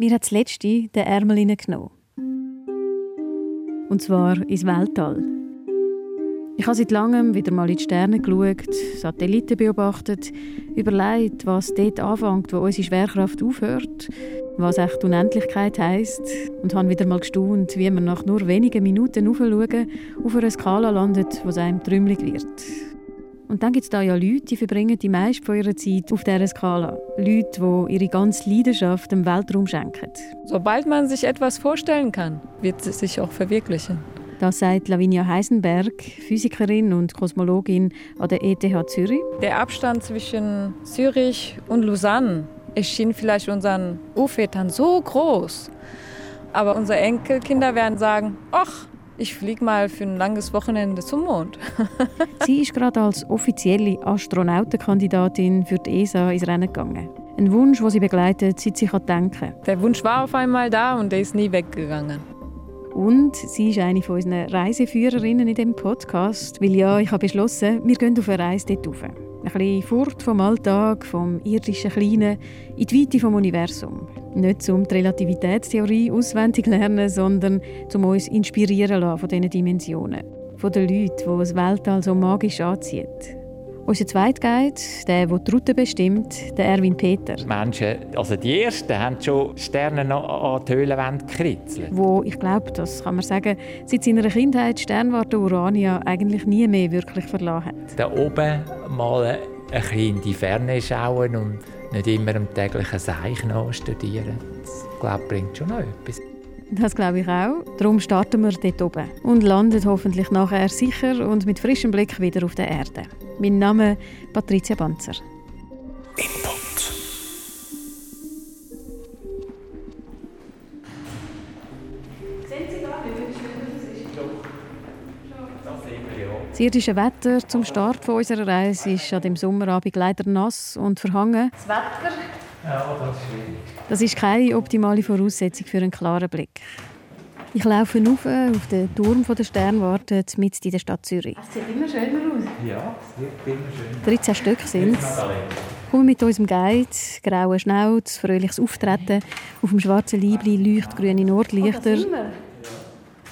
Mir hat das letzte den Ärmel genommen. Und zwar ins Weltall. Ich habe seit langem wieder mal in die Sterne geschaut, Satelliten beobachtet, überlegt, was dort anfängt, wo unsere Schwerkraft aufhört, was echt Unendlichkeit heisst und habe wieder mal gestaunt, wie man nach nur wenigen Minuten aufschauen auf einer Skala landet, es einem trümmelig wird. Und dann gibt es da ja Leute, die verbringen die meiste von ihrer Zeit auf dieser Skala. Leute, die ihre ganze Leidenschaft dem Weltraum schenken. Sobald man sich etwas vorstellen kann, wird es sich auch verwirklichen. Das sagt Lavinia Heisenberg, Physikerin und Kosmologin an der ETH Zürich. Der Abstand zwischen Zürich und Lausanne erschien vielleicht unseren Urvätern so groß. Aber unsere Enkelkinder werden sagen, ach, ich fliege mal für ein langes Wochenende zum Mond. Sie ist gerade als offizielle Astronautenkandidatin für die ESA ins Rennen gegangen. Ein Wunsch, den sie begleitet, seit sie denken kann. Der Wunsch war auf einmal da und der ist nie weggegangen. Und sie ist eine von unseren Reiseführerinnen in diesem Podcast, weil ja, ich habe beschlossen, wir gehen auf eine Reise dort rauf. Ein bisschen fort vom Alltag, vom irdischen Kleinen, in die Weite vom Universum. Nicht um die Relativitätstheorie auswendig lernen, sondern um uns inspirieren lassen von diesen Dimensionen. Von den Leuten, die das Weltall so magisch anzieht. Unser zweiter Guide, der, der die Route bestimmt, der Erwin Peter. Menschen, also die Ersten, haben schon Sterne an die Höhlenwände gekritzelt. Wo, ich glaube, das kann man sagen, seit seiner Kindheit Sternwarte Urania eigentlich nie mehr wirklich verlassen hat. Da oben mal ein bisschen in die Ferne schauen und nicht immer am täglichen Seich studieren. Das glaube, bringt schon noch etwas. Das glaube ich auch. Darum starten wir dort oben und landen hoffentlich nachher sicher und mit frischem Blick wieder auf der Erde. Mein Name ist Patricia Banzer. Input. Das irdische Wetter zum Start unserer Reise ist an dem Sommerabend leider nass und verhangen. Das Wetter ja, das ist schwierig. Das ist keine optimale Voraussetzung für einen klaren Blick. Ich laufe auf, auf den Turm der Sternwarte mitten in der Stadt Zürich. Es sieht immer schöner aus. Ja, es sieht immer schöner 13 Stück sind es. Kommen mit unserem Guide, grauer Schnauz, fröhliches Auftreten, auf dem schwarzen Leibli leuchtgrüne Nordlichter. Oh,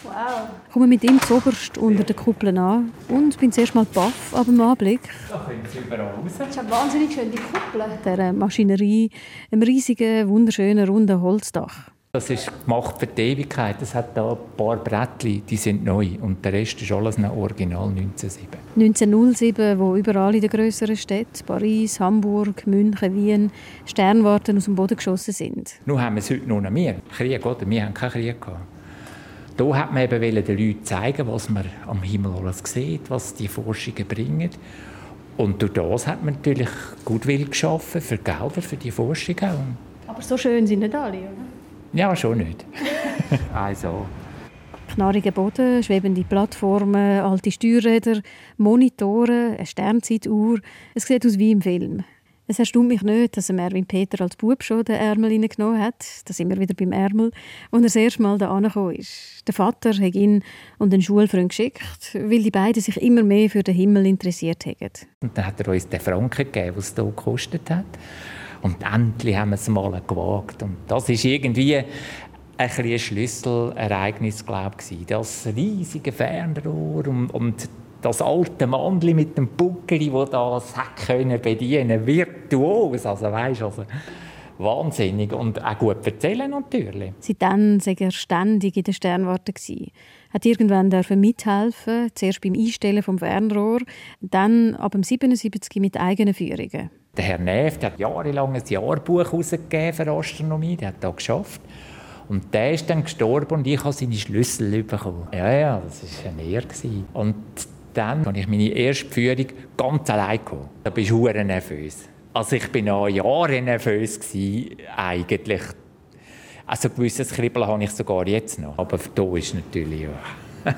Wow. Ich komme mit ihm zuoberst unter den Kuppeln an und bin zuerst mal baff ab dem Anblick. Da kommt es überall raus. Das ist eine wahnsinnig schöne Kuppel. Der Maschinerie, einem riesigen, wunderschönen, runden Holzdach. Das ist gemacht für die Ewigkeit. Es hat da ein paar Brettchen, die sind neu. Und der Rest ist alles noch Original 1907. 1907, wo überall in den grösseren Städten, Paris, Hamburg, München, Wien, Sternwarten aus dem Boden geschossen sind. Nun haben wir es heute noch mehr. Krieg, oder? Wir haben keinen Krieg gehabt. Da hat man eben den Leuten zeigen, was man am Himmel alles sieht, was die Forschungen bringen. Und durch das hat man natürlich Gutwill geschaffen für Gelder für die Forschungen. Aber so schön sind nicht alle, oder? Ja, schon nicht. also. Knarriger Boden, schwebende Plattformen, alte Steuerräder, Monitore, eine Sternzeituhr. Es sieht aus wie im Film. Es erstaunt mich nicht, dass Erwin Peter als Bub schon den Ärmel hineingenommen hat. Da sind wir wieder beim Ärmel. Und er das erste Mal da ist. Der Vater hat ihn und den Schulfreund geschickt, weil die beiden sich immer mehr für den Himmel interessiert haben. Und dann hat er uns den Franken gegeben, was es hier gekostet hat. Und endlich haben wir es mal gewagt. Und das ist irgendwie ein, ein Schlüsselereignis, glaube ich. Das riesige Fernrohr und, und das alte Mandli mit dem Buckeli, wo das hat können bedienen, virtuos, also weißt, also wahnsinnig und auch gut erzählen natürlich. Seitdem war er ständig in der Sternwarte hat irgendwann mithelfen, zuerst beim Einstellen vom Fernrohr, dann ab dem 77 mit eigenen Führungen. Der Herr Neff der hat jahrelang ein Jahrbuch herausgegeben für Astronomie, der hat das geschafft. Und der ist dann gestorben und ich habe seine Schlüssel bekommen. Ja, ja, das war eine Ehre. Und dann habe ich meine erste Führung ganz allein gehabt. Da bist du nervös. Also ich bin auch Jahre nervös gewesen, eigentlich. Also gewisses Kribbeln habe ich sogar jetzt noch. Aber da ist natürlich ja.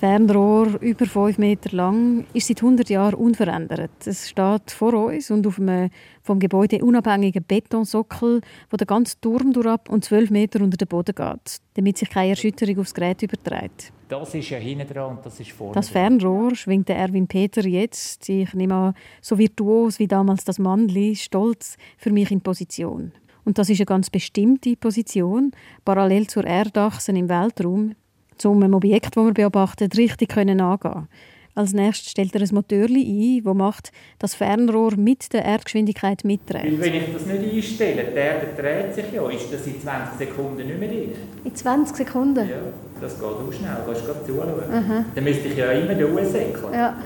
Das Fernrohr, über 5 Meter lang, ist seit 100 Jahren unverändert. Es steht vor uns und auf einem vom Gebäude unabhängigen Betonsockel, wo der ganze Turm durchab und 12 Meter unter den Boden geht, damit sich keine Erschütterung aufs Gerät überträgt. Das ist ja hinten dran und das ist vorne. Das Fernrohr schwingt der Erwin Peter jetzt, ich nehme an, so virtuos wie damals das Mandli, stolz für mich in Position. Und das ist eine ganz bestimmte Position, parallel zur Erdachse im Weltraum, um ein Objekt, das man beobachtet, richtig angehen können. Als nächstes stellt er ein Motor ein, das macht, das Fernrohr mit der Erdgeschwindigkeit mitdreht. Weil wenn ich das nicht einstelle, die Erde dreht sich ja, ist das in 20 Sekunden nicht mehr dicht. In 20 Sekunden? Ja, das geht auch schnell, du kannst gerade zuschauen. Dann müsste ich ja immer durchsäckeln. Ja.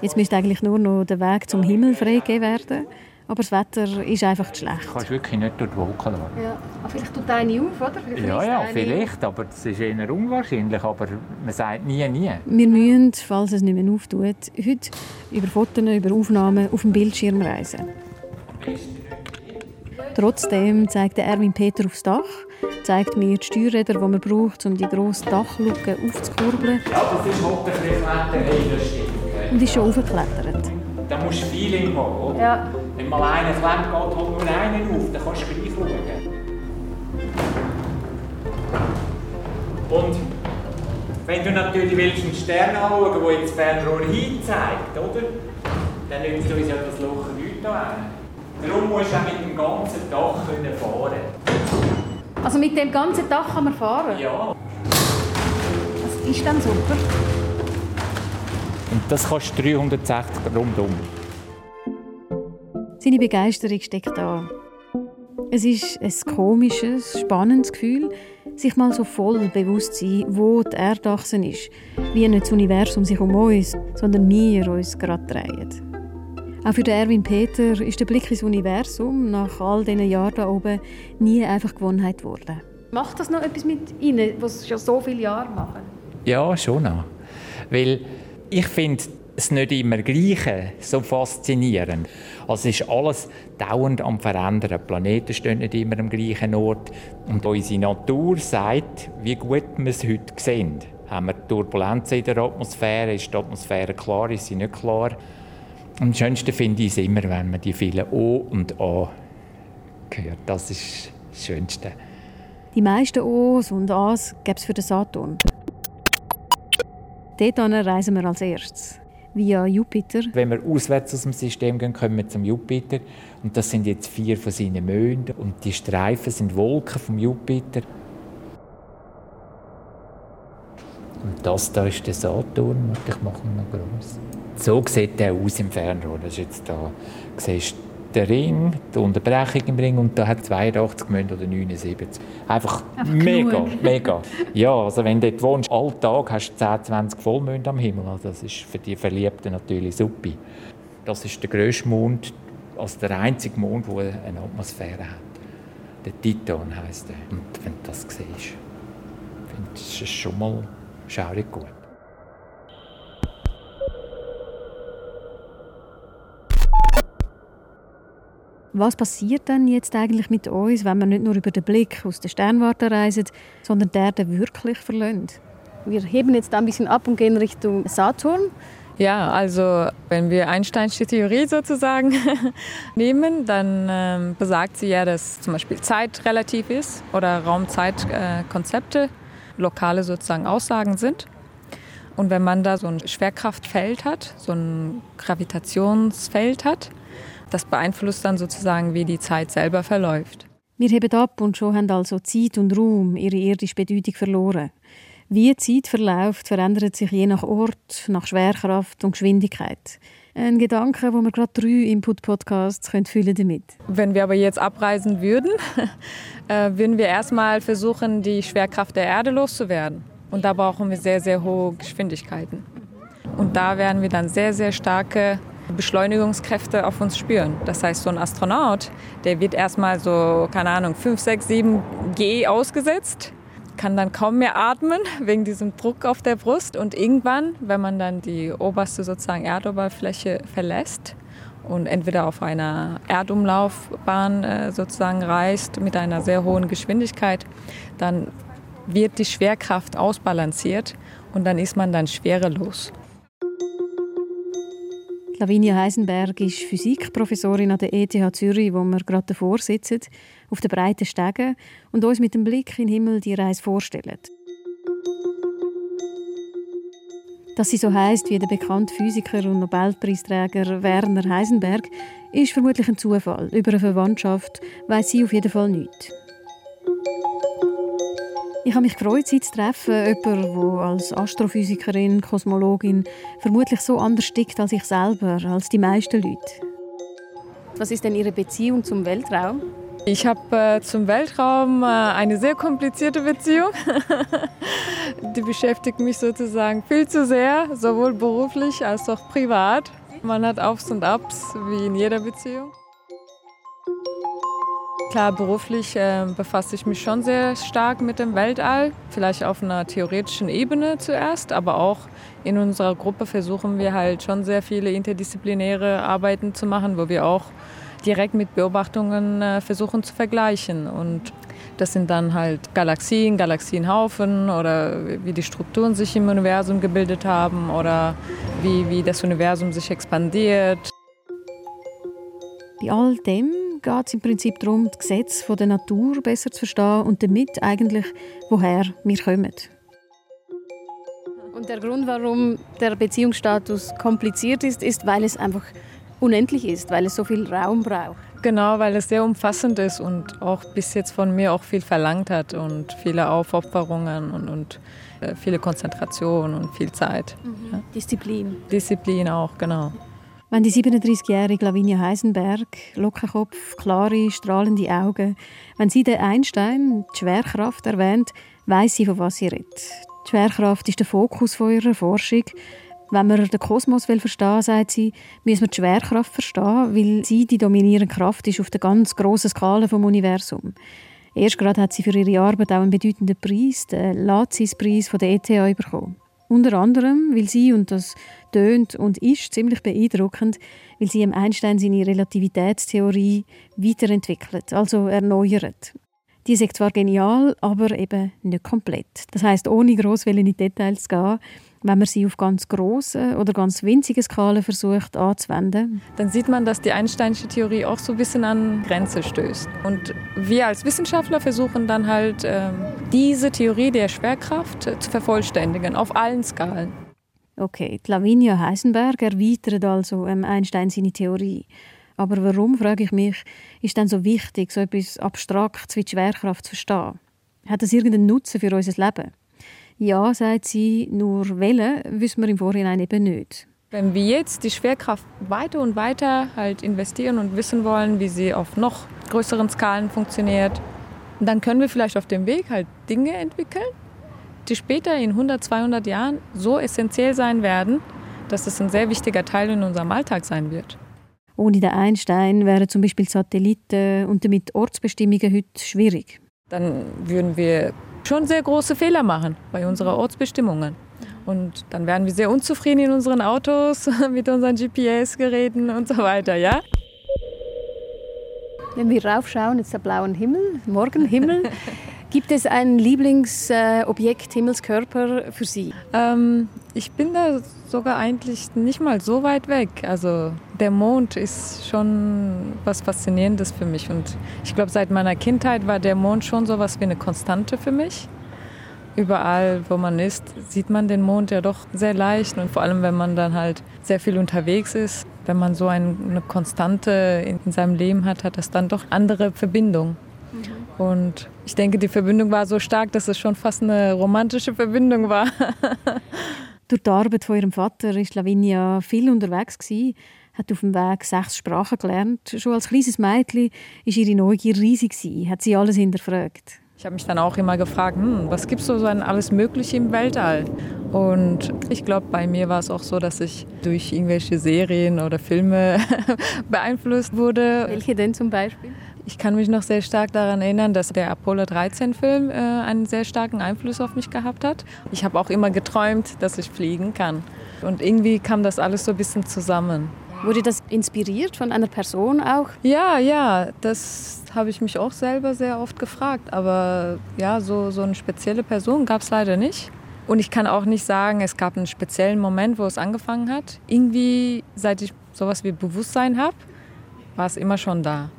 Jetzt müsste eigentlich nur noch der Weg zum Himmel freigegeben werden. Aber das Wetter ist einfach schlecht. Du kannst wirklich nicht durch die Wolken schauen. Ja. Aber vielleicht tut eine auf, oder? Vielleicht ja, ja, vielleicht. Aber es ist eher unwahrscheinlich. Aber man sagt nie, nie. Wir müssen, falls es nicht mehr auftut, heute über Fotos, über Aufnahmen auf dem Bildschirm reisen. Trotzdem zeigt Erwin Peter aufs Dach, zeigt mir die Steuerräder, die man braucht, um die grosse Dachluke aufzukurbeln. Ja, das ist hoffentlich ein Und ist schon aufgeklettert. Da musst du Feeling haben, oder? Ja. Wenn mal einer klemmt, geht halt nur einen auf, dann kannst du gleich schauen. Und wenn du natürlich willst einen Stern anschauen willst, der jetzt Fernrohr hinzeigt, oder? dann nützt uns ja das Loch nichts an. Darum musst du auch mit dem ganzen Dach fahren Also mit dem ganzen Dach kann man fahren? Ja. Das ist dann super. Und das kostet 360 rundum. Seine Begeisterung steckt da. Es ist ein komisches, spannendes Gefühl, sich mal so voll bewusst zu sein, wo die Erdachse ist. Wie nicht das Universum sich um uns, sondern wir uns gerade drehen. Auch für Erwin Peter ist der Blick ins Universum nach all diesen Jahren da oben nie einfach Gewohnheit geworden. Macht das noch etwas mit Ihnen, was schon so viele Jahre machen? Ja, schon noch. Weil ich finde es nicht immer Gleiche so faszinierend. Also es ist alles dauernd am Verändern. Die Planeten stehen nicht immer am gleichen Ort. Und unsere Natur sagt, wie gut wir es heute sehen. Haben wir Turbulenzen in der Atmosphäre? Ist die Atmosphäre klar? Ist sie nicht klar? Am schönsten finde ich es immer, wenn man die vielen O und A hört. Das ist das Schönste. Die meisten O's und A's gibt es für den Saturn. Dort reisen wir als erstes. Via Jupiter. Wenn wir auswärts aus dem System gehen, kommen wir zum Jupiter. Und das sind jetzt vier von seinen Monden. Und die Streifen sind Wolken vom Jupiter. Und das da ist der Saturn. Ich mache ihn noch groß. So sieht der aus im Fernrohr. Das ist jetzt da. Du siehst der Ring, die Unterbrechung im Ring und da hat 82 Münde oder 79. Einfach, Einfach mega, genug. mega. Ja, also wenn du dort wohnst, Alltag hast du 10, 20 Vollmond am Himmel. Also das ist für die Verliebten natürlich super. Das ist der grösste Mond, also der einzige Mond, der eine Atmosphäre hat. Der Titan heisst er. Und wenn du das siehst, findest du es schon mal schaurig gut. Was passiert denn jetzt eigentlich mit uns, wenn wir nicht nur über den Blick aus der Sternwarte reisen, sondern die Erde wirklich verlassen? Wir heben jetzt ein bisschen ab und gehen Richtung Saturn. Ja, also wenn wir Einsteinsche Theorie sozusagen nehmen, dann ähm, besagt sie ja, dass zum Beispiel Zeit relativ ist oder Raumzeitkonzepte äh, lokale sozusagen Aussagen sind. Und wenn man da so ein Schwerkraftfeld hat, so ein Gravitationsfeld hat, das beeinflusst dann sozusagen, wie die Zeit selber verläuft. Wir heben ab und schon haben also Zeit und Raum ihre irdische Bedeutung verloren. Wie Zeit verläuft, verändert sich je nach Ort, nach Schwerkraft und Geschwindigkeit. Ein Gedanke, wo wir gerade drei Input-Podcasts fühlen damit. Wenn wir aber jetzt abreisen würden, äh, würden wir erstmal versuchen, die Schwerkraft der Erde loszuwerden. Und da brauchen wir sehr, sehr hohe Geschwindigkeiten. Und da werden wir dann sehr, sehr starke Beschleunigungskräfte auf uns spüren. Das heißt, so ein Astronaut, der wird erstmal so, keine Ahnung, 5, 6, 7 G ausgesetzt, kann dann kaum mehr atmen wegen diesem Druck auf der Brust. Und irgendwann, wenn man dann die oberste sozusagen Erdoberfläche verlässt und entweder auf einer Erdumlaufbahn äh, sozusagen reist mit einer sehr hohen Geschwindigkeit, dann wird die Schwerkraft ausbalanciert und dann ist man dann schwerelos. Lavinia Heisenberg ist Physikprofessorin an der ETH Zürich, wo wir gerade davor sitzen, auf den breiten Stegen und uns mit dem Blick in den Himmel die Reise vorstellen. Dass sie so heißt wie der bekannte Physiker und Nobelpreisträger Werner Heisenberg, ist vermutlich ein Zufall. Über eine Verwandtschaft weiß sie auf jeden Fall nichts. Ich habe mich gefreut, Sie zu treffen. Jemand, der als Astrophysikerin, Kosmologin vermutlich so anders tickt als ich selber, als die meisten Leute. Was ist denn Ihre Beziehung zum Weltraum? Ich habe äh, zum Weltraum äh, eine sehr komplizierte Beziehung. die beschäftigt mich sozusagen viel zu sehr, sowohl beruflich als auch privat. Man hat Aufs und Abs, wie in jeder Beziehung. Klar, beruflich äh, befasse ich mich schon sehr stark mit dem Weltall, vielleicht auf einer theoretischen Ebene zuerst, aber auch in unserer Gruppe versuchen wir halt schon sehr viele interdisziplinäre Arbeiten zu machen, wo wir auch direkt mit Beobachtungen äh, versuchen zu vergleichen. Und das sind dann halt Galaxien, Galaxienhaufen oder wie die Strukturen sich im Universum gebildet haben oder wie, wie das Universum sich expandiert. Bei all dem geht es im Prinzip darum, das Gesetz der Natur besser zu verstehen und damit eigentlich, woher wir kommen. Und der Grund, warum der Beziehungsstatus kompliziert ist, ist, weil es einfach unendlich ist, weil es so viel Raum braucht. Genau, weil es sehr umfassend ist und auch bis jetzt von mir auch viel verlangt hat und viele Aufopferungen und, und äh, viele Konzentration und viel Zeit. Mhm. Ja. Disziplin. Disziplin auch, genau. Wenn die 37-jährige Lavinia Heisenberg, Lockenkopf, klare, strahlende Augen, wenn sie den Einstein, die Schwerkraft, erwähnt, weiß sie, von was sie redet. Die Schwerkraft ist der Fokus von ihrer Forschung. Wenn man den Kosmos will verstehen sagt sie, müssen wir die Schwerkraft verstehen, weil sie die dominierende Kraft ist auf der ganz grossen Skala vom Universum. Erst gerade hat sie für ihre Arbeit auch einen bedeutenden Preis, den Lazis-Preis von der ETH bekommen. Unter anderem, weil sie, und das tönt und ist ziemlich beeindruckend, weil sie im Einstein seine Relativitätstheorie weiterentwickelt, also erneuert. Die ist zwar genial, aber eben nicht komplett. Das heißt, ohne gross in die Details gehen, wenn man sie auf ganz große oder ganz winzige Skalen versucht anzuwenden. Dann sieht man, dass die Einsteinsche Theorie auch so ein bisschen an Grenze stößt. Und wir als Wissenschaftler versuchen dann halt, ähm, diese Theorie der Schwerkraft zu vervollständigen, auf allen Skalen. Okay, Lavinia Heisenberg erweitert also ähm, Einstein seine Theorie. Aber warum, frage ich mich, ist denn so wichtig, so etwas Abstraktes wie die Schwerkraft zu verstehen? Hat das irgendeinen Nutzen für unser Leben? Ja, sagt sie, nur wählen wissen wir im Vorhinein eben nicht. Wenn wir jetzt die Schwerkraft weiter und weiter halt investieren und wissen wollen, wie sie auf noch größeren Skalen funktioniert, dann können wir vielleicht auf dem Weg halt Dinge entwickeln, die später in 100, 200 Jahren so essentiell sein werden, dass es ein sehr wichtiger Teil in unserem Alltag sein wird. Ohne den Einstein wären zum Beispiel Satelliten und damit Ortsbestimmungen heute schwierig. Dann würden wir schon sehr große Fehler machen bei unseren Ortsbestimmungen. Und dann werden wir sehr unzufrieden in unseren Autos, mit unseren GPS-Geräten und so weiter, ja? Wenn wir raufschauen, jetzt der blaue Himmel, Morgenhimmel. Gibt es ein Lieblingsobjekt, Himmelskörper für Sie? Ähm, ich bin da sogar eigentlich nicht mal so weit weg. Also der Mond ist schon was Faszinierendes für mich. Und ich glaube, seit meiner Kindheit war der Mond schon so was wie eine Konstante für mich. Überall, wo man ist, sieht man den Mond ja doch sehr leicht. Und vor allem, wenn man dann halt sehr viel unterwegs ist, wenn man so eine Konstante in seinem Leben hat, hat das dann doch andere Verbindungen. Mhm. Und ich denke, die Verbindung war so stark, dass es schon fast eine romantische Verbindung war. Durch die Arbeit von ihrem Vater war Lavinia viel unterwegs, gewesen, hat auf dem Weg sechs Sprachen gelernt. Schon als kleines Mädchen war ihre Neugier riesig, gewesen, hat sie alles hinterfragt. Ich habe mich dann auch immer gefragt, hm, was gibt es so an alles Mögliche im Weltall? Und ich glaube, bei mir war es auch so, dass ich durch irgendwelche Serien oder Filme beeinflusst wurde. Welche denn zum Beispiel? Ich kann mich noch sehr stark daran erinnern, dass der Apollo 13-Film äh, einen sehr starken Einfluss auf mich gehabt hat. Ich habe auch immer geträumt, dass ich fliegen kann. Und irgendwie kam das alles so ein bisschen zusammen. Wurde das inspiriert von einer Person auch? Ja, ja, das habe ich mich auch selber sehr oft gefragt. Aber ja, so, so eine spezielle Person gab es leider nicht. Und ich kann auch nicht sagen, es gab einen speziellen Moment, wo es angefangen hat. Irgendwie, seit ich sowas wie Bewusstsein habe, war es immer schon da.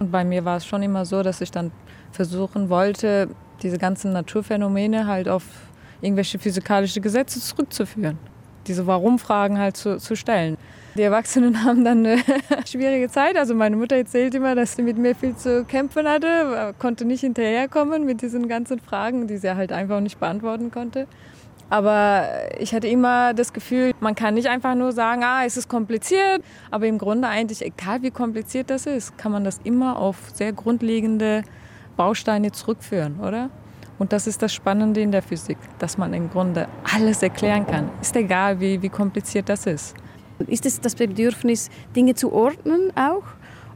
Und bei mir war es schon immer so, dass ich dann versuchen wollte, diese ganzen Naturphänomene halt auf irgendwelche physikalische Gesetze zurückzuführen. Diese Warum-Fragen halt zu, zu stellen. Die Erwachsenen haben dann eine schwierige Zeit. Also meine Mutter erzählt immer, dass sie mit mir viel zu kämpfen hatte, konnte nicht hinterherkommen mit diesen ganzen Fragen, die sie halt einfach nicht beantworten konnte. Aber ich hatte immer das Gefühl, man kann nicht einfach nur sagen, ah, es ist kompliziert. Aber im Grunde eigentlich, egal wie kompliziert das ist, kann man das immer auf sehr grundlegende Bausteine zurückführen, oder? Und das ist das Spannende in der Physik, dass man im Grunde alles erklären kann. Ist egal, wie, wie kompliziert das ist. Ist es das Bedürfnis, Dinge zu ordnen auch?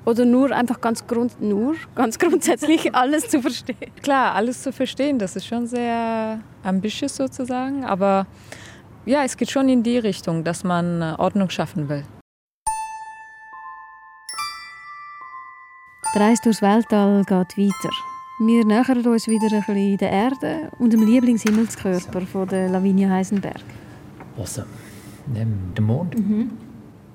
Oder nur einfach ganz, grund, nur, ganz grundsätzlich alles zu verstehen? Klar, alles zu verstehen, das ist schon sehr ambitious sozusagen. Aber ja, es geht schon in die Richtung, dass man äh, Ordnung schaffen will. Die Reise durchs Weltall geht weiter. Wir nähern uns wieder ein bisschen der Erde und dem Lieblingshimmelskörper von der Lavinia Heisenberg. Also, der Mond? Mhm.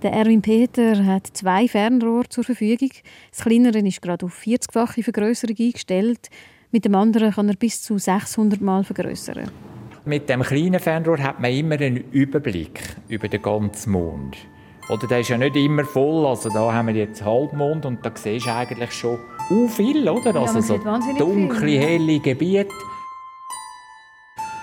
Der Erwin Peter hat zwei Fernrohre zur Verfügung. Das kleinere ist gerade auf 40-fache Vergrößerung eingestellt. Mit dem anderen kann er bis zu 600 Mal vergrößern. Mit dem kleinen Fernrohr hat man immer einen Überblick über den ganzen Mond. Oder der ist ja nicht immer voll. Also da haben wir jetzt Halbmond und da siehst du eigentlich schon uh, viel, oder? Ja, also so dunkle, viel, helle Gebiete.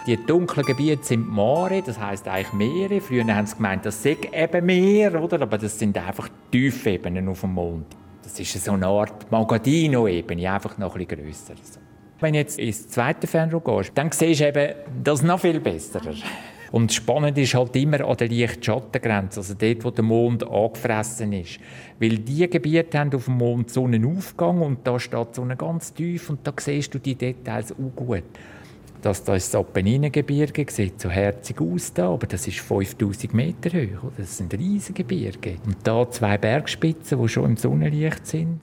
Die dunklen Gebiete sind Mare, das heißt eigentlich Meere. Früher haben sie gemeint, das sind eben Meer, oder? Aber das sind einfach Tiefebenen auf dem Mond. Das ist so eine Art Magadino-Ebene, einfach noch ein bisschen grösser. Wenn du jetzt ins zweite Fernrohr gehst, dann siehst du eben das noch viel besser. Und spannend ist halt immer an der Licht-Schattengrenze, also dort, wo der Mond angefressen ist. Weil diese Gebiete haben auf dem Mond Sonnenaufgang und da steht die Sonne ganz tief und da siehst du die Details auch gut dass das Apenninengebirge sieht so herzig aus da, aber das ist 5000 Meter hoch. Das sind riesige Gebirge. Und da zwei Bergspitzen, die schon im Sonnenlicht sind.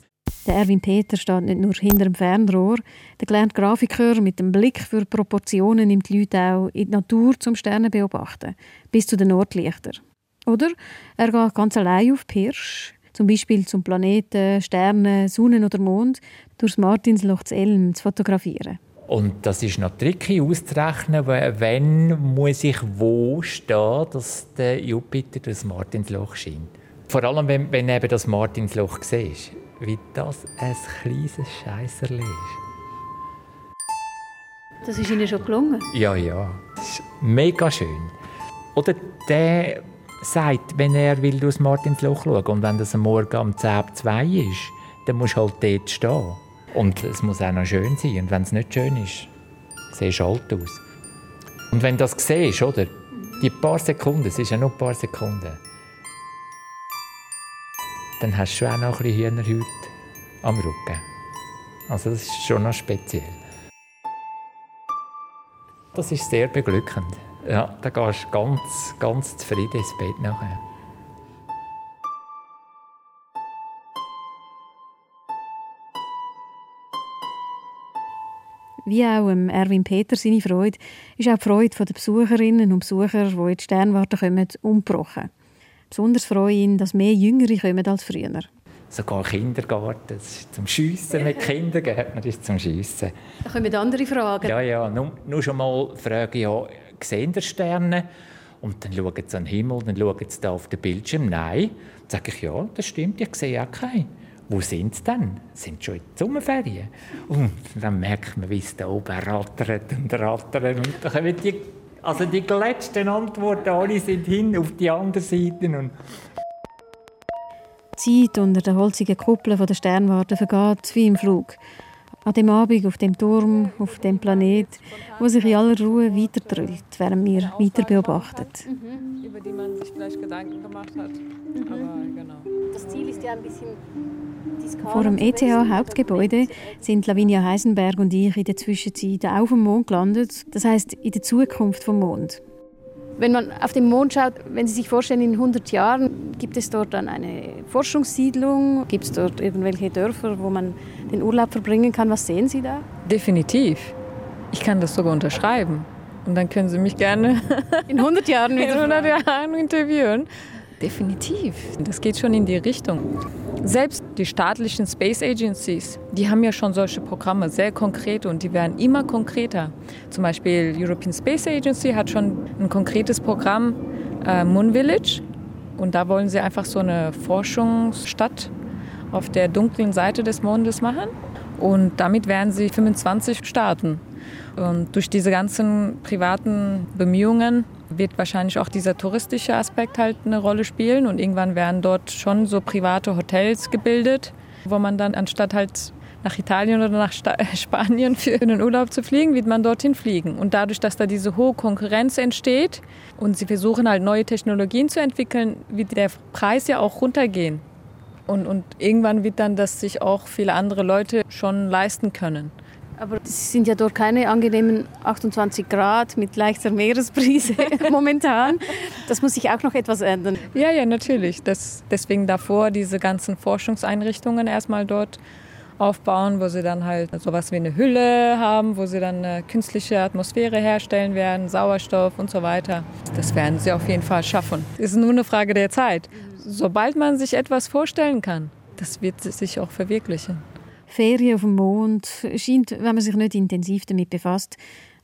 Der Erwin Peter steht nicht nur hinter dem Fernrohr. Der gelernte Grafiker mit dem Blick für Proportionen nimmt die Leute auch in die Natur zum Sterne beobachten, bis zu den Nordlichtern. Oder er geht ganz allein auf Pirsch, zum Beispiel zum Planeten, Sternen, Sonnen oder Mond, durchs Martinsloch zu Elm zu fotografieren. Und das ist noch tricky auszurechnen, wenn muss ich wo stehen, dass der Jupiter das Martinsloch scheint. Vor allem, wenn, wenn eben das Martinsloch siehst, wie das ein kleines Scheisserli ist. Das ist Ihnen schon gelungen? Ja, ja. Das ist mega schön. Oder der sagt, wenn er will durchs Martinsloch schauen und wenn das am Morgen um 10 Uhr 2 ist, dann muss halt dort stehen. Und es muss auch noch schön sein. Und wenn es nicht schön ist, siehst du alt aus. Und wenn du das siehst, oder? Die paar Sekunden, es ist ja nur ein paar Sekunden, dann hast du auch noch ein bisschen Hühnerhaut am Rücken. Also das ist schon noch speziell. Das ist sehr beglückend. Ja, da gehst du ganz, ganz zufrieden ins Bett nachher. wie auch Erwin Peter seine Freude, ist auch die Freude der Besucherinnen und Besucher, die in die Sternwarte kommen, umgebrochen. Besonders freue ich ihn, dass mehr Jüngere kommen als früher. Sogar Kindergarten, das ist zum Schiessen mit Kindergärtnern ist zum Schiessen. Da kommen andere Fragen. Ja, ja, nur, nur schon mal fragen, ja, sehen die Sterne? Und dann schauen sie an den Himmel, dann schauen sie da auf den Bildschirm. Nein. Dann sage ich, ja, das stimmt, ich sehe auch keinen wo sind sie denn? Sind schon in die Sommerferien? Und dann merkt man, wie es da oben rattert und rattert. Und dann kommen die, also die letzten Antworten, alle sind hin auf die andere Seite. Und die Zeit unter den holzigen Kuppeln der Sternwarte vergeht wie im Flug. An dem Abend auf dem Turm, auf dem Planet, wo sich in aller Ruhe weiterdrüllt, während wir weiter beobachten. Mhm. Über die man sich vielleicht Gedanken gemacht hat. Mhm. Aber genau. Das Ziel ist ja ein bisschen vor dem ETH-Hauptgebäude sind Lavinia Heisenberg und ich in der Zwischenzeit auf dem Mond gelandet. Das heißt in der Zukunft vom Mond. Wenn man auf den Mond schaut, wenn Sie sich vorstellen, in 100 Jahren, gibt es dort dann eine Forschungssiedlung? Gibt es dort irgendwelche Dörfer, wo man den Urlaub verbringen kann? Was sehen Sie da? Definitiv. Ich kann das sogar unterschreiben. Und dann können Sie mich gerne in 100 Jahren, in 100 Jahren interviewen. Definitiv. Das geht schon in die Richtung. Selbst die staatlichen Space Agencies, die haben ja schon solche Programme, sehr konkrete und die werden immer konkreter. Zum Beispiel European Space Agency hat schon ein konkretes Programm äh, Moon Village. Und da wollen sie einfach so eine Forschungsstadt auf der dunklen Seite des Mondes machen. Und damit werden sie 25 starten. Und durch diese ganzen privaten Bemühungen wird wahrscheinlich auch dieser touristische Aspekt halt eine Rolle spielen. Und irgendwann werden dort schon so private Hotels gebildet, wo man dann anstatt halt nach Italien oder nach Spanien für einen Urlaub zu fliegen, wird man dorthin fliegen. Und dadurch, dass da diese hohe Konkurrenz entsteht und sie versuchen halt neue Technologien zu entwickeln, wird der Preis ja auch runtergehen. Und, und irgendwann wird dann das sich auch viele andere Leute schon leisten können. Aber es sind ja dort keine angenehmen 28 Grad mit leichter Meeresbrise momentan. Das muss sich auch noch etwas ändern. Ja, ja, natürlich. Das, deswegen davor diese ganzen Forschungseinrichtungen erstmal dort aufbauen, wo sie dann halt sowas wie eine Hülle haben, wo sie dann eine künstliche Atmosphäre herstellen werden, Sauerstoff und so weiter. Das werden sie auf jeden Fall schaffen. Ist nur eine Frage der Zeit. Sobald man sich etwas vorstellen kann, das wird sich auch verwirklichen. Ferien auf dem Mond scheint, wenn man sich nicht intensiv damit befasst,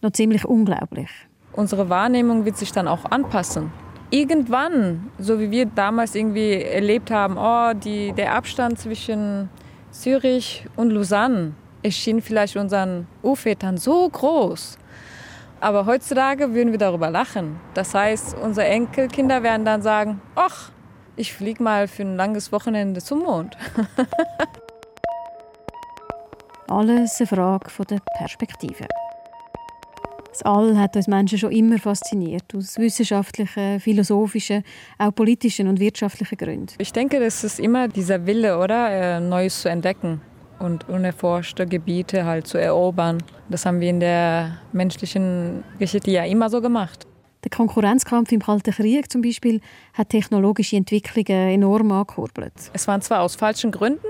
noch ziemlich unglaublich. Unsere Wahrnehmung wird sich dann auch anpassen. Irgendwann, so wie wir damals irgendwie erlebt haben, oh, die, der Abstand zwischen Zürich und Lausanne erschien vielleicht unseren Urvätern so groß. Aber heutzutage würden wir darüber lachen. Das heißt, unsere Enkelkinder werden dann sagen, ach, ich fliege mal für ein langes Wochenende zum Mond. Alles eine Frage der Perspektive. Das All hat uns Menschen schon immer fasziniert, aus wissenschaftlichen, philosophischen, auch politischen und wirtschaftlichen Gründen. Ich denke, das ist immer dieser Wille, oder? Äh, Neues zu entdecken und unerforschte Gebiete halt zu erobern. Das haben wir in der menschlichen Geschichte ja immer so gemacht. Der Konkurrenzkampf im Kalten Krieg zum Beispiel hat technologische Entwicklungen enorm angekurbelt. Es waren zwar aus falschen Gründen,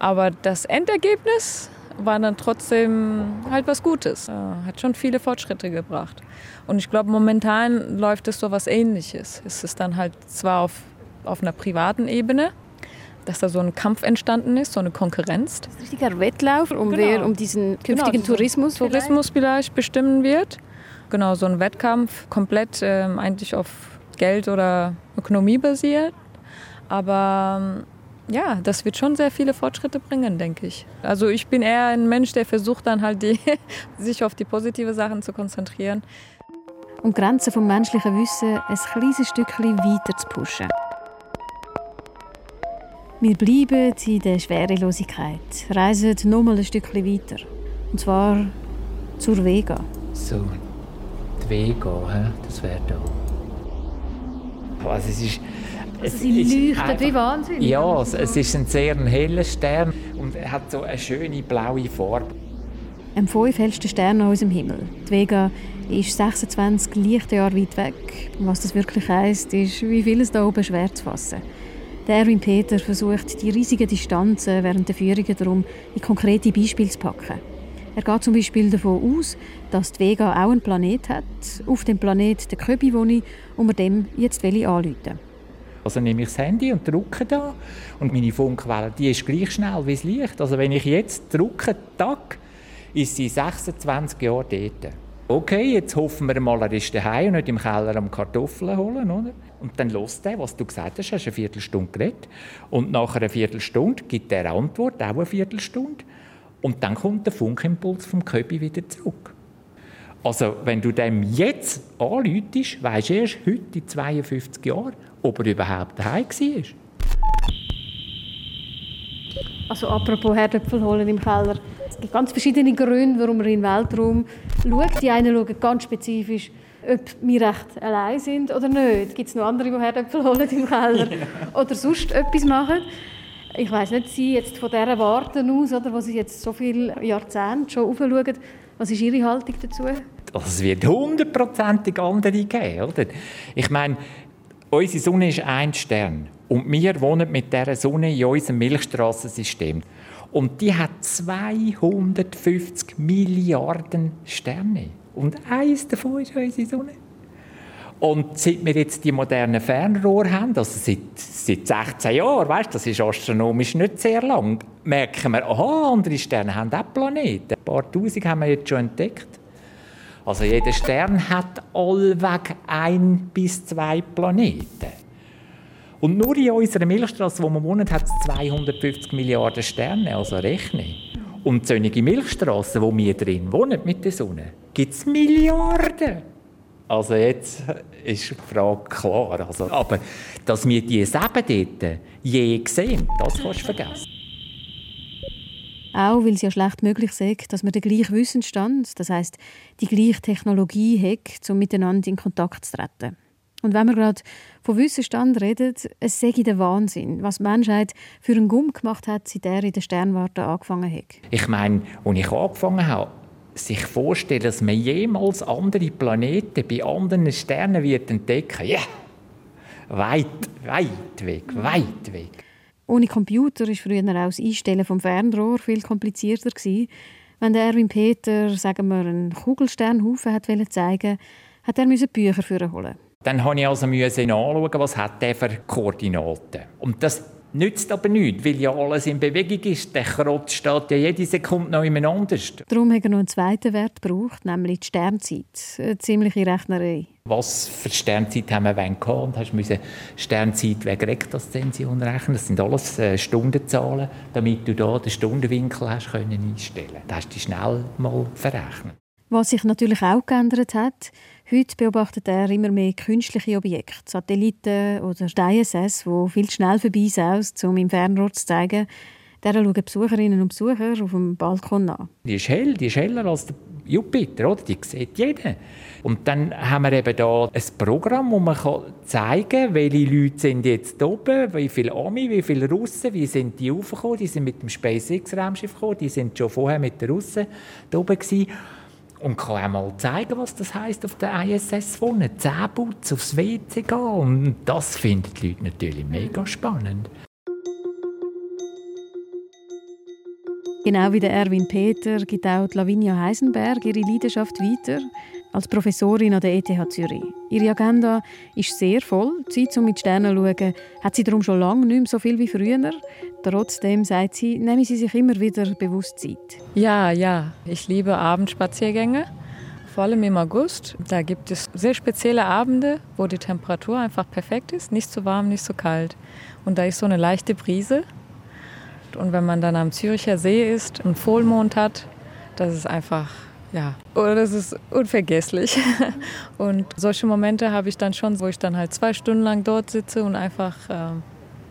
aber das Endergebnis war dann trotzdem halt was Gutes. Hat schon viele Fortschritte gebracht. Und ich glaube, momentan läuft es so was Ähnliches. Es ist dann halt zwar auf, auf einer privaten Ebene, dass da so ein Kampf entstanden ist, so eine Konkurrenz. Das ist ein richtiger Wettlauf, um, genau. wer, um diesen genau, künftigen genau, Tourismus Tourismus vielleicht? vielleicht bestimmen wird. Genau, so ein Wettkampf, komplett ähm, eigentlich auf Geld oder Ökonomie basiert. Aber ja, das wird schon sehr viele Fortschritte bringen, denke ich. Also ich bin eher ein Mensch, der versucht dann halt die, sich auf die positiven Sachen zu konzentrieren. Um die Grenzen vom menschlichen Wissen ein kleines Stückchen weiter zu pushen. Wir bleiben in der Schwerelosigkeit, reisen nochmal ein Stückchen weiter. Und zwar zur Vega. So, die Vega, das wäre da. Also es ist also sie leuchtet wie Wahnsinn. Ja, es, es ist ein sehr heller Stern und er hat so eine schöne blaue Farbe. Ein fünf hellsten Stern aus dem Himmel. Die Vega ist 26 Lichtjahre weit weg. Was das wirklich heisst, ist, wie viel es da oben schwer zu fassen. Der Erwin Peter versucht, die riesigen Distanzen während der Führungen darum in konkrete Beispiele zu packen. Er geht zum Beispiel davon aus, dass die Vega auch einen Planet hat. Auf dem Planet der Köbi wohne und wir dem jetzt anrufen also nehme ich das Handy und drücke da und meine Funkwelle, die ist gleich schnell wie das Licht. Also wenn ich jetzt drücke, tack, ist sie 26 Jahre dort. Okay, jetzt hoffen wir mal, er ist daheim und nicht im Keller am Kartoffeln holen, oder? Und dann los der, was du gesagt hast, hast eine Viertelstunde geredet. Und nach einer Viertelstunde gibt er Antwort, auch eine Viertelstunde. Und dann kommt der Funkimpuls vom Köbi wieder zurück. Also, wenn du dem jetzt anläutest, weisst du erst heute, in 52 Jahren, ob er überhaupt daheim war. Also apropos Herdöpfel holen im Keller. Es gibt ganz verschiedene Gründe, warum man in den Weltraum schaut. Die einen schauen ganz spezifisch, ob wir recht allein sind oder nicht. Gibt es noch andere, die Herdöpfel holen im Keller oder sonst etwas machen? Ich weiß nicht, Sie jetzt von dieser Warte aus, oder, wo Sie jetzt so viele Jahrzehnte schon aufschauen, was ist Ihre Haltung dazu? Es wird hundertprozentig andere geben. Oder? Ich meine, Unsere Sonne ist ein Stern. Und wir wohnen mit dieser Sonne in unserem Milchstraßensystem. Und die hat 250 Milliarden Sterne. Und eins davon ist unsere Sonne. Und seit wir jetzt die modernen Fernrohre haben, also seit, seit 16 Jahren, weißt, das ist astronomisch nicht sehr lang, merken wir, aha, andere Sterne haben auch Planeten. Ein paar Tausend haben wir jetzt schon entdeckt. Also jeder Stern hat allweg ein bis zwei Planeten. Und nur in unserer Milchstraße, wo wir wohnen, hat es 250 Milliarden Sterne, also rechne. Und solche Milchstraßen, wo wir drin wohnen mit der Sonne, gibt es Milliarden. Also jetzt ist die Frage klar. Also, aber dass wir die eben dort je sehen, das kannst du vergessen. Auch weil es ja schlecht möglich ist, dass man den gleichen Wissensstand, das heißt die gleiche Technologie hat, um miteinander in Kontakt zu treten. Und wenn wir gerade von Wissensstand reden, es sei der Wahnsinn, was die Menschheit für einen Gumm gemacht hat, seit er in der Sternwarte angefangen hat. Ich meine, als ich angefangen habe, sich vorstellen, dass man jemals andere Planeten bei anderen Sternen wird entdecken, ja, yeah. weit, weit weg, weit weg. Ohne Computer war früher auch das Einstellen vom Fernrohr viel komplizierter Wenn der Erwin Peter, sagen wir, einen Kugelsternhaufen hat zeigen, hat er Bücher holen. Dann musste ich also anschauen, was hat der für Koordinaten. Und das nützt aber nichts, weil ja alles in Bewegung ist. Der Krotz steht ja jede Sekunde noch jemand anders. Darum hat er noch einen zweiten Wert gebraucht, nämlich die Sternzeit. Eine ziemliche Rechnerei. Was für Sternzeit haben wir gehabt? Und hast müssen Sternzeit wegen Rektaszension rechnen. Das sind alles äh, Stundenzahlen, damit du da den Stundenwinkel hast können einstellen. Das hast du schnell mal verrechnet. Was sich natürlich auch geändert hat, Heute beobachtet er immer mehr künstliche Objekte, Satelliten oder die ISS, die viel schnell vorbei sind, um im Fernrohr zu zeigen, der schauen Besucherinnen und Besucher auf dem Balkon an. Die ist hell, die ist heller als der Jupiter, oder? die sieht jeder. Und dann haben wir eben da ein Programm, wo man zeigen kann, welche Leute sind jetzt oben, wie viele Ami, wie viele Russen, wie sind die aufgekommen, die sind mit dem SpaceX-Raumschiff gekommen, die sind schon vorher mit den Russen da oben gewesen und kann auch mal zeigen, was das heißt auf der ISS wohnen, Zähne putzen, aufs WC gehen. Und das finden die Leute natürlich mega spannend. Genau wie der Erwin Peter gibt auch Lavinia Heisenberg ihre Leidenschaft weiter als Professorin an der ETH Zürich. Ihre Agenda ist sehr voll. Zeit, um mit Sternen zu schauen, hat sie darum schon lange nicht mehr so viel wie früher. Trotzdem sagt sie, nehmen sie sich immer wieder bewusst Zeit. Ja, ja. Ich liebe Abendspaziergänge, vor allem im August. Da gibt es sehr spezielle Abende, wo die Temperatur einfach perfekt ist. Nicht zu warm, nicht zu kalt. Und da ist so eine leichte Brise. Und wenn man dann am Züricher See ist, einen Vollmond hat, das ist einfach ja, oder das ist unvergesslich. Und solche Momente habe ich dann schon, wo ich dann halt zwei Stunden lang dort sitze und einfach äh,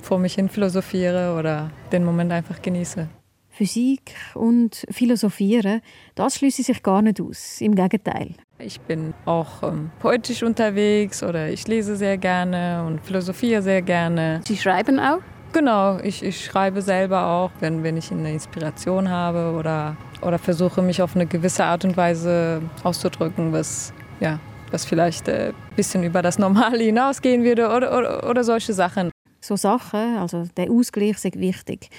vor mich hin philosophiere oder den Moment einfach genieße. Physik und Philosophieren, das schließe sich gar nicht aus. Im Gegenteil. Ich bin auch ähm, poetisch unterwegs oder ich lese sehr gerne und philosophiere sehr gerne. Sie schreiben auch? Genau, ich, ich schreibe selber auch, wenn, wenn ich eine Inspiration habe oder, oder versuche mich auf eine gewisse Art und Weise auszudrücken, was, ja, was vielleicht ein äh, bisschen über das Normale hinausgehen würde oder, oder, oder solche Sachen. So Sachen, also der Ausgleich ist wichtig.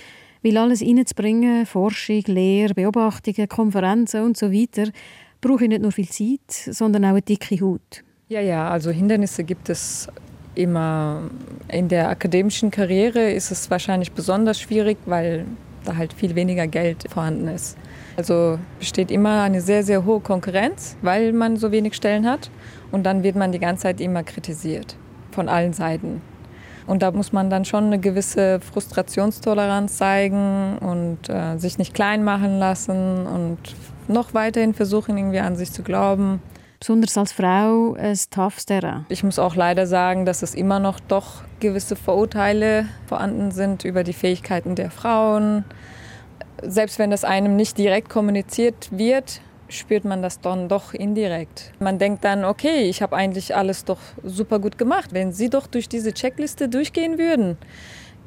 Weil alles reinzubringen, Forschung, Lehre, Beobachtungen, Konferenzen und so weiter, brauche ich nicht nur viel Zeit, sondern auch eine dicke Haut. Ja, ja, also Hindernisse gibt es immer in der akademischen Karriere ist es wahrscheinlich besonders schwierig, weil da halt viel weniger Geld vorhanden ist. Also besteht immer eine sehr, sehr hohe Konkurrenz, weil man so wenig Stellen hat. Und dann wird man die ganze Zeit immer kritisiert von allen Seiten. Und da muss man dann schon eine gewisse Frustrationstoleranz zeigen und äh, sich nicht klein machen lassen und noch weiterhin versuchen, irgendwie an sich zu glauben besonders als Frau ein toughes Terrain. Ich muss auch leider sagen, dass es immer noch doch gewisse Vorurteile vorhanden sind über die Fähigkeiten der Frauen. Selbst wenn das einem nicht direkt kommuniziert wird, spürt man das dann doch indirekt. Man denkt dann, okay, ich habe eigentlich alles doch super gut gemacht. Wenn Sie doch durch diese Checkliste durchgehen würden,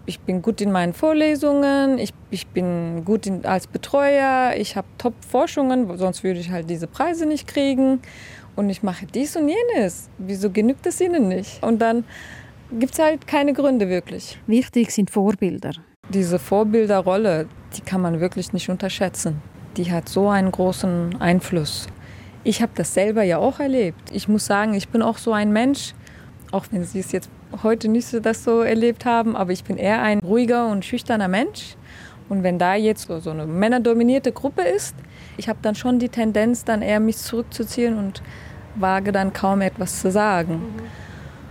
ich bin gut in meinen Vorlesungen, ich, ich bin gut in, als Betreuer, ich habe Top-Forschungen, sonst würde ich halt diese Preise nicht kriegen und ich mache dies und jenes. Wieso genügt es ihnen nicht? Und dann gibt es halt keine Gründe wirklich. Wichtig sind Vorbilder. Diese Vorbilderrolle, die kann man wirklich nicht unterschätzen. Die hat so einen großen Einfluss. Ich habe das selber ja auch erlebt. Ich muss sagen, ich bin auch so ein Mensch, auch wenn Sie es jetzt heute nicht so das so erlebt haben, aber ich bin eher ein ruhiger und schüchterner Mensch. Und wenn da jetzt so eine männerdominierte Gruppe ist, ich habe dann schon die Tendenz, dann eher mich zurückzuziehen und wage dann kaum etwas zu sagen. Mhm.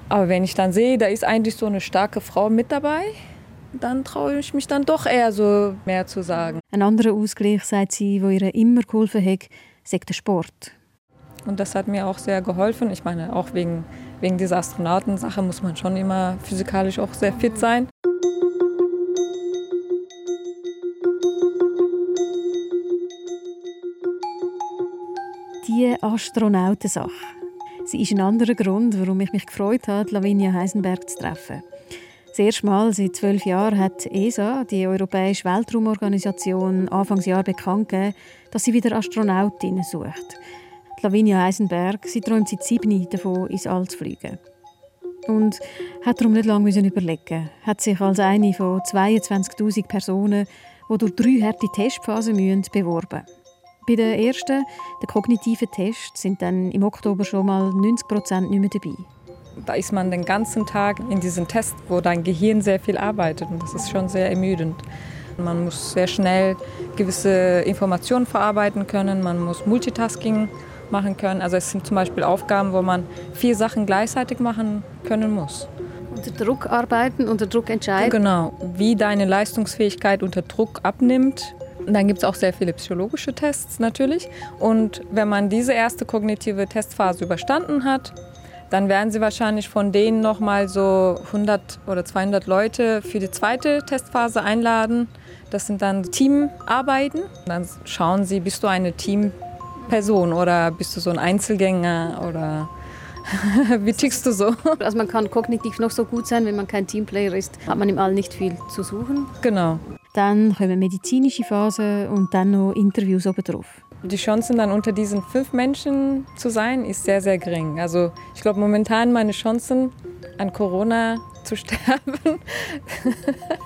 Aber wenn ich dann sehe, da ist eigentlich so eine starke Frau mit dabei, dann traue ich mich dann doch eher so mehr zu sagen. Ein anderer Ausgleich, sagt sie, wo ihr immer geholfen hat, sagt der Sport. Und das hat mir auch sehr geholfen. Ich meine, auch wegen, wegen dieser Astronautensache muss man schon immer physikalisch auch sehr fit sein. Die Astronautensache. Sie ist ein anderer Grund, warum ich mich gefreut habe, Lavinia Heisenberg zu treffen. Das erste Mal seit zwölf Jahren hat ESA, die Europäische Weltraumorganisation, Anfangsjahr bekannt gegeben, dass sie wieder Astronautinnen sucht. Lavinia Eisenberg sie träumt seit sieben davon, ins All zu fliegen. Und hat darum nicht lange überlegen Hat sich als eine von 22.000 Personen, die durch drei harte Testphasen müssen, beworben. Bei den ersten, den kognitiven Tests, sind dann im Oktober schon mal 90 Prozent nicht mehr dabei. Da ist man den ganzen Tag in diesem Test, wo dein Gehirn sehr viel arbeitet. Und das ist schon sehr ermüdend. Man muss sehr schnell gewisse Informationen verarbeiten können. Man muss Multitasking machen können. Also es sind zum Beispiel Aufgaben, wo man vier Sachen gleichzeitig machen können muss. Unter Druck arbeiten, unter Druck entscheiden. Genau, wie deine Leistungsfähigkeit unter Druck abnimmt. Dann gibt es auch sehr viele psychologische Tests natürlich. Und wenn man diese erste kognitive Testphase überstanden hat, dann werden sie wahrscheinlich von denen nochmal so 100 oder 200 Leute für die zweite Testphase einladen. Das sind dann Teamarbeiten. Dann schauen sie, bist du eine Team Person oder bist du so ein Einzelgänger oder wie tickst du so? Also man kann kognitiv noch so gut sein, wenn man kein Teamplayer ist, hat man im All nicht viel zu suchen. Genau. Dann kommen medizinische Phasen und dann noch Interviews obendrauf. Die Chancen dann unter diesen fünf Menschen zu sein, ist sehr, sehr gering. Also ich glaube momentan meine Chancen an Corona zu sterben,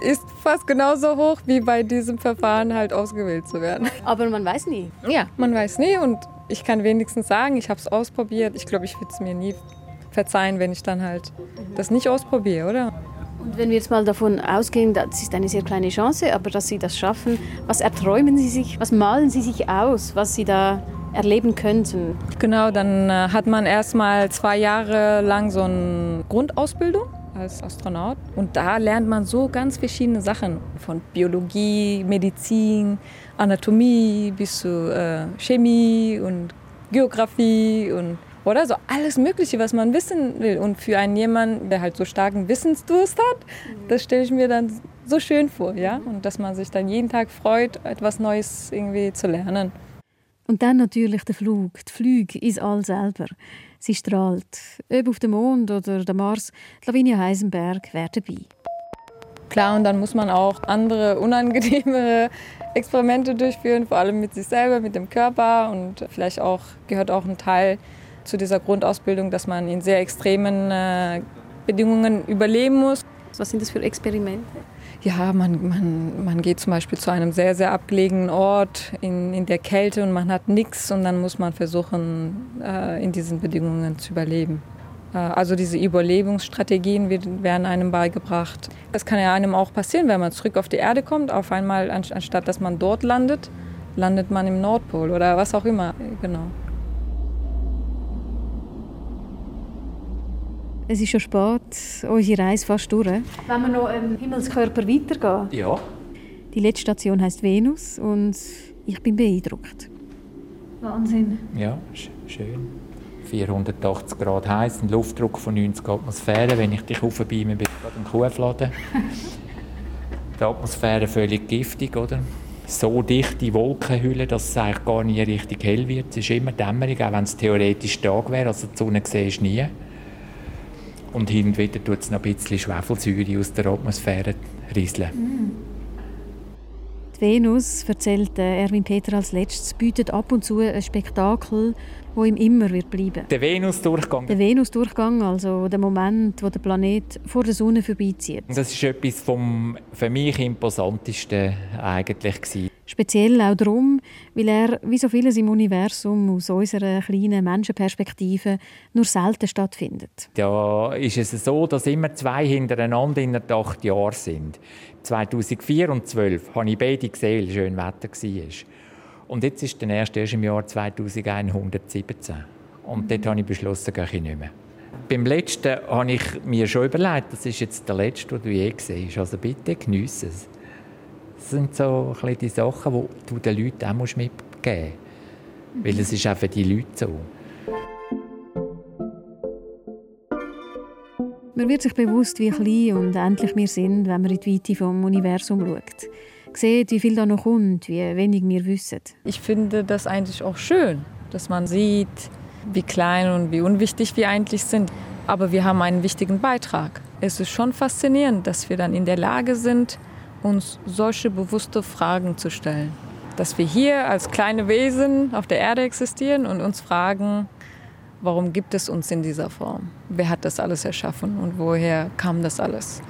ist fast genauso hoch wie bei diesem Verfahren halt ausgewählt zu werden. Aber man weiß nie. Ja, man weiß nie und ich kann wenigstens sagen, ich habe es ausprobiert. Ich glaube, ich würde es mir nie verzeihen, wenn ich dann halt das nicht ausprobiere, oder? Und wenn wir jetzt mal davon ausgehen, das ist eine sehr kleine Chance, aber dass Sie das schaffen, was erträumen Sie sich, was malen Sie sich aus, was Sie da erleben könnten? Genau, dann äh, hat man erstmal zwei Jahre lang so eine Grundausbildung als Astronaut. Und da lernt man so ganz verschiedene Sachen. Von Biologie, Medizin, Anatomie bis zu äh, Chemie und Geografie und oder so alles Mögliche, was man wissen will. Und für einen jemanden, der halt so starken Wissensdurst hat, das stelle ich mir dann so schön vor, ja. Und dass man sich dann jeden Tag freut, etwas Neues irgendwie zu lernen. Und dann natürlich der Flug, die Flüge ins All selber. Sie strahlt. Ob auf dem Mond oder dem Mars, Lavinia Heisenberg wäre dabei. Klar, und dann muss man auch andere unangenehme Experimente durchführen, vor allem mit sich selber, mit dem Körper. Und vielleicht auch gehört auch ein Teil zu dieser Grundausbildung, dass man in sehr extremen äh, Bedingungen überleben muss. Was sind das für Experimente? Ja, man, man, man geht zum Beispiel zu einem sehr, sehr abgelegenen Ort in, in der Kälte und man hat nichts und dann muss man versuchen, äh, in diesen Bedingungen zu überleben. Äh, also diese Überlebensstrategien werden einem beigebracht. Das kann ja einem auch passieren, wenn man zurück auf die Erde kommt. Auf einmal, anstatt dass man dort landet, landet man im Nordpol oder was auch immer. Genau. Es ist schon spät, unsere Reise fast durch. Wenn wir noch im Himmelskörper weitergehen? Ja. Die letzte Station heißt Venus und ich bin beeindruckt. Wahnsinn. Ja, schön. 480 Grad heiß, ein Luftdruck von 90 Atmosphäre. Wenn ich dich aufbeime, bin ich gerade im Kuhfladen. Die Atmosphäre völlig giftig, oder? So dichte Wolkenhülle, dass es eigentlich gar nie richtig hell wird. Es ist immer dämmerig, auch wenn es theoretisch Tag wäre. Also die Sonne siehst du nie. Und hin und wieder tut es noch ein bisschen Schwefelsäure aus der Atmosphäre rieseln. Mm. Die Venus, erzählt Erwin Peter als letztes, bietet ab und zu ein Spektakel, wo ihm immer wird bleiben. Der Venusdurchgang. Der Venusdurchgang, also der Moment, wo der Planet vor der Sonne vorbeizieht. Das ist etwas vom für mich imposantesten eigentlich gewesen. Speziell auch darum, weil er, wie so vieles im Universum, aus unserer kleinen Menschenperspektive nur selten stattfindet. Da ist es so, dass immer zwei hintereinander in acht Jahren sind. 2004 und 2012 habe ich beide gesehen, weil schön Wetter war. Und jetzt ist der erste erst im Jahr 2117. Und dort habe ich beschlossen, gehe ich nicht mehr. Beim letzten habe ich mir schon überlegt, das ist jetzt der letzte, den du je gesehen hast. Also bitte geniesse es. Das sind so ein die Sachen, die du den Leuten auch mitgeben musst. Weil es ist auch für die Leute so. Man wird sich bewusst, wie klein und endlich wir sind, wenn man in die Weite vom Universum schaut. Sieht, wie viel da noch kommt, wie wenig wir wissen. Ich finde das eigentlich auch schön, dass man sieht, wie klein und wie unwichtig wir eigentlich sind. Aber wir haben einen wichtigen Beitrag. Es ist schon faszinierend, dass wir dann in der Lage sind, uns solche bewusste Fragen zu stellen. Dass wir hier als kleine Wesen auf der Erde existieren und uns fragen, warum gibt es uns in dieser Form? Wer hat das alles erschaffen und woher kam das alles?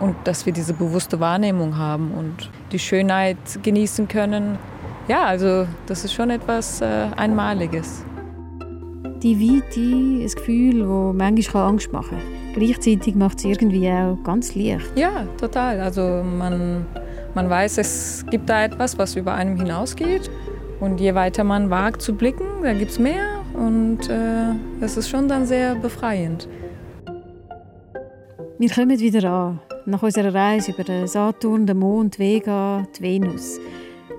Und dass wir diese bewusste Wahrnehmung haben und die Schönheit genießen können. Ja, also das ist schon etwas äh, Einmaliges. Die Weite, ein Gefühl, das manchmal Angst machen kann. Gleichzeitig macht es irgendwie auch ganz leicht. Ja, total. Also man, man weiß, es gibt da etwas, was über einem hinausgeht. Und je weiter man wagt zu blicken, da gibt es mehr. Und äh, das ist schon dann sehr befreiend. Wir kommen wieder an. Nach unserer Reise über den Saturn, den Mond, Vega, die Venus.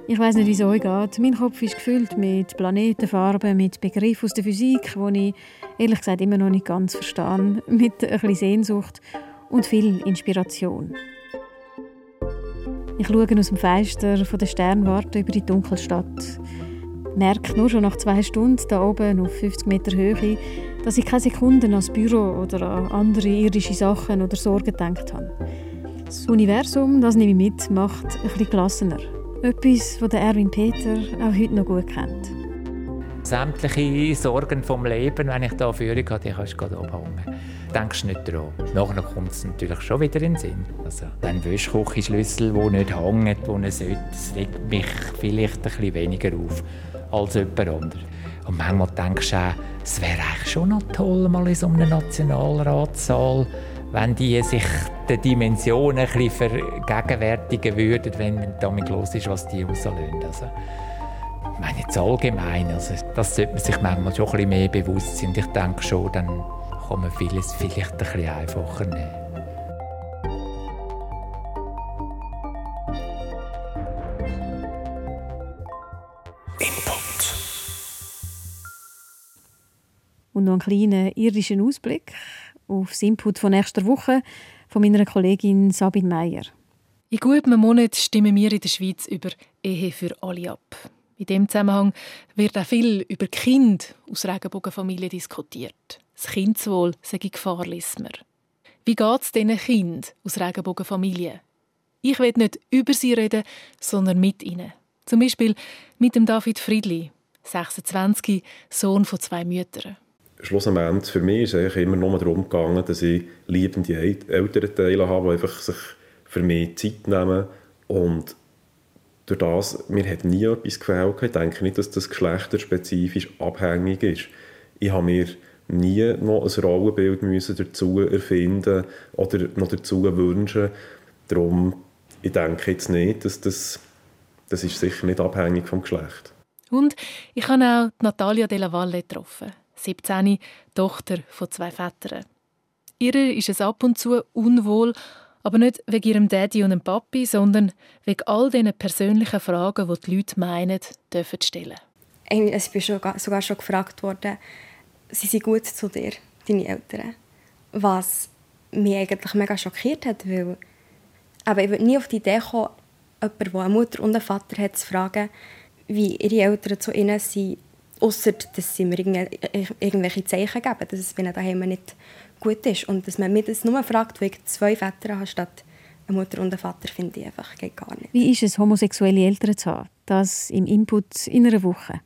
Ich weiß nicht, wie es euch geht. Mein Kopf ist gefüllt mit Planetenfarben, mit Begriffen aus der Physik, die ich ehrlich gesagt immer noch nicht ganz verstehe, mit ein bisschen Sehnsucht und viel Inspiration. Ich schaue aus dem Fenster von der Sternwarte über die Dunkelstadt. Merke nur schon nach zwei Stunden da oben auf 50 Meter Höhe, dass ich keine Sekunden ans Büro oder an andere irdische Sachen oder Sorgen gedacht habe. Das Universum, das nehme ich mit, macht ein bisschen gelassener. Etwas, das Erwin Peter auch heute noch gut kennt. Sämtliche Sorgen vom Leben, wenn ich da Führung habe, die kannst du gerade abhängen. Denkst nicht daran. Nachher kommt es natürlich schon wieder in den Sinn. Also, ein Wäschküchenschlüssel, der nicht hängt, wo er sollte, das regt mich vielleicht ein bisschen weniger auf als jemand anderes. Und manchmal denkst du auch, es wäre eigentlich schon noch toll, mal in so einem Nationalratssaal wenn die sich der Dimension ein bisschen vergegenwärtigen würden, wenn damit los ist, was die rauslösen. Also, ich meine jetzt allgemein, also das sollte man sich manchmal schon ein bisschen mehr bewusst sein. Ich denke schon, dann kann man vieles vielleicht ein bisschen einfacher nehmen. Input. Und noch einen kleinen irdischen Ausblick auf das Input von nächster Woche von meiner Kollegin Sabine Meyer. In gut einem Monat stimmen wir in der Schweiz über Ehe für alle ab. In dem Zusammenhang wird auch viel über Kind aus Regenbogenfamilien diskutiert. Das Kindeswohl sei Gefahr, liest. Wie geht es diesen Kindern aus Regenbogenfamilien? Ich will nicht über sie reden, sondern mit ihnen. Zum Beispiel mit dem David Friedli, 26, Sohn von zwei Müttern schlussendlich für mich ist es immer nur darum gegangen, dass ich liebende Elternteile habe, die einfach sich für mich Zeit nehmen und durch das, mir hat nie etwas gefällt. Ich denke nicht, dass das geschlechterspezifisch abhängig ist. Ich habe mir nie noch ein Rollenbild müssen dazu erfinden oder noch dazu wünschen. Darum, ich denke jetzt nicht, dass das, das ist sicher nicht abhängig vom Geschlecht. Und ich habe auch Natalia Della Valle getroffen. 17, Tochter von zwei Vätern. Ihr ist es ab und zu unwohl, aber nicht wegen ihrem Daddy und dem Papi, sondern wegen all diesen persönlichen Fragen, die die Leute meinen, dürfen stellen. Ich bin sogar schon gefragt worden, sie sind gut zu dir, deine Eltern. Was mich eigentlich mega schockiert hat, weil aber ich würde nie auf die Idee kommen, jemanden, der eine Mutter und einen Vater hat, zu fragen, wie ihre Eltern zu ihnen sind Außer, dass sie mir irgendwelche Zeichen geben, dass es ihnen daheim nicht gut ist. Und dass man mich das nur fragt, weil ich zwei Väter habe, statt eine Mutter und einen Vater, finde ich einfach geht gar nicht. Wie ist es, homosexuelle Eltern zu haben? Das im Input in einer Woche.